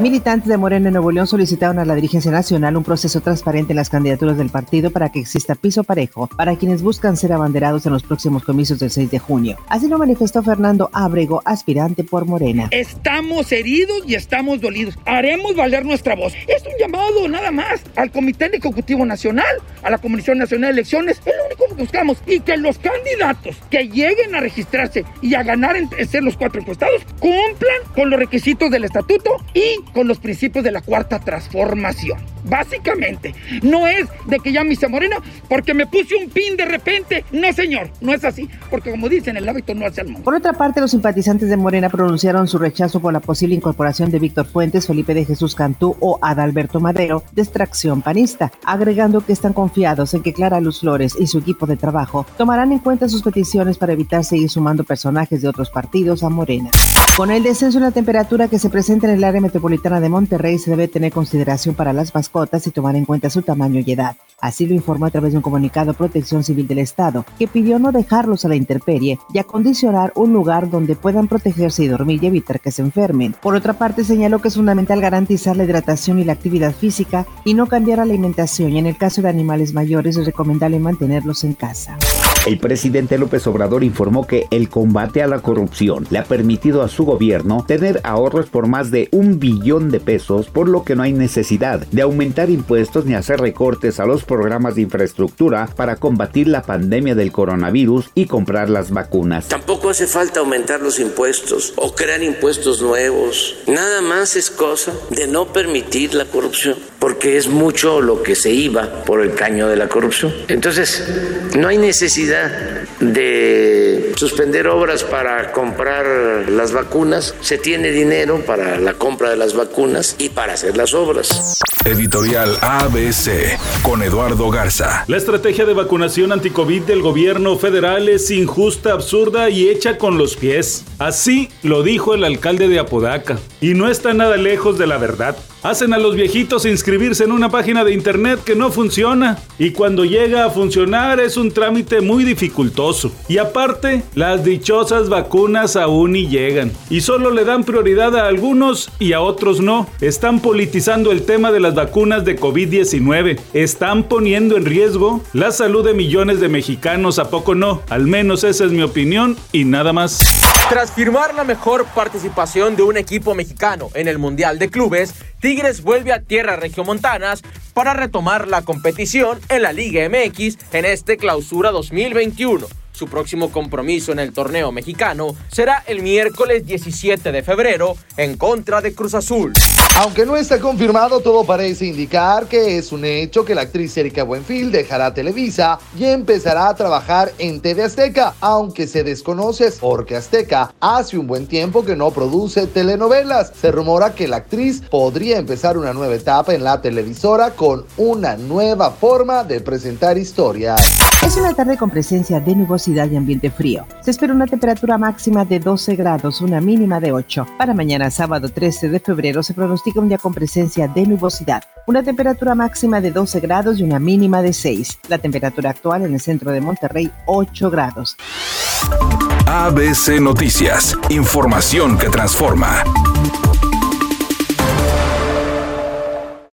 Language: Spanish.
Militantes de Morena en Nuevo León solicitaron a la dirigencia nacional un proceso transparente en las candidaturas del partido para que exista piso parejo para quienes buscan ser abanderados en los próximos comicios del 6 de junio. Así lo manifestó Fernando Ábrego, aspirante por Morena. Estamos heridos y estamos dolidos. Haremos valer nuestra voz. Es un llamado nada más al Comité Ejecutivo Nacional, a la Comisión Nacional de Elecciones. Buscamos. Y que los candidatos que lleguen a registrarse y a ganar en ser los cuatro encuestados cumplan con los requisitos del estatuto y con los principios de la cuarta transformación. Básicamente, no es de que ya me hice morena porque me puse un pin de repente. No, señor, no es así. Porque como dicen, el hábito no hace al mundo. Por otra parte, los simpatizantes de Morena pronunciaron su rechazo por la posible incorporación de Víctor Fuentes, Felipe de Jesús Cantú o Adalberto Madero de extracción panista, agregando que están confiados en que Clara Luz Flores y su equipo de trabajo tomarán en cuenta sus peticiones para evitar seguir sumando personajes de otros partidos a Morena. Con el descenso en la temperatura que se presenta en el área metropolitana de Monterrey, se debe tener consideración para las mascotas y tomar en cuenta su tamaño y edad. Así lo informó a través de un comunicado Protección Civil del Estado, que pidió no dejarlos a la intemperie y acondicionar un lugar donde puedan protegerse y dormir y evitar que se enfermen. Por otra parte, señaló que es fundamental garantizar la hidratación y la actividad física y no cambiar la alimentación y en el caso de animales mayores es recomendable mantenerlos en casa. El presidente López Obrador informó que el combate a la corrupción le ha permitido a su gobierno tener ahorros por más de un billón de pesos, por lo que no hay necesidad de aumentar impuestos ni hacer recortes a los programas de infraestructura para combatir la pandemia del coronavirus y comprar las vacunas. Tampoco hace falta aumentar los impuestos o crear impuestos nuevos. Nada más es cosa de no permitir la corrupción, porque es mucho lo que se iba por el caño de la corrupción. Entonces, no hay necesidad de suspender obras para comprar las vacunas, se tiene dinero para la compra de las vacunas y para hacer las obras. Editorial ABC con Eduardo Garza. La estrategia de vacunación anticovid del gobierno federal es injusta, absurda y hecha con los pies. Así lo dijo el alcalde de Apodaca. Y no está nada lejos de la verdad. Hacen a los viejitos inscribirse en una página de internet que no funciona. Y cuando llega a funcionar es un trámite muy dificultoso. Y aparte, las dichosas vacunas aún ni llegan. Y solo le dan prioridad a algunos y a otros no. Están politizando el tema de las vacunas de COVID-19. Están poniendo en riesgo la salud de millones de mexicanos. ¿A poco no? Al menos esa es mi opinión y nada más. Tras firmar la mejor participación de un equipo mexicano en el Mundial de Clubes, Tigres vuelve a tierra regiomontanas para retomar la competición en la Liga MX en este clausura 2021. Su próximo compromiso en el torneo mexicano será el miércoles 17 de febrero en contra de Cruz Azul. Aunque no está confirmado, todo parece indicar que es un hecho que la actriz Erika Buenfil dejará Televisa y empezará a trabajar en TV Azteca, aunque se desconoce porque Azteca hace un buen tiempo que no produce telenovelas. Se rumora que la actriz podría empezar una nueva etapa en la televisora con una nueva forma de presentar historias. Es una tarde con presencia de y ambiente frío. Se espera una temperatura máxima de 12 grados, una mínima de 8. Para mañana sábado 13 de febrero se pronostica un día con presencia de nubosidad. Una temperatura máxima de 12 grados y una mínima de 6. La temperatura actual en el centro de Monterrey 8 grados. ABC Noticias. Información que transforma.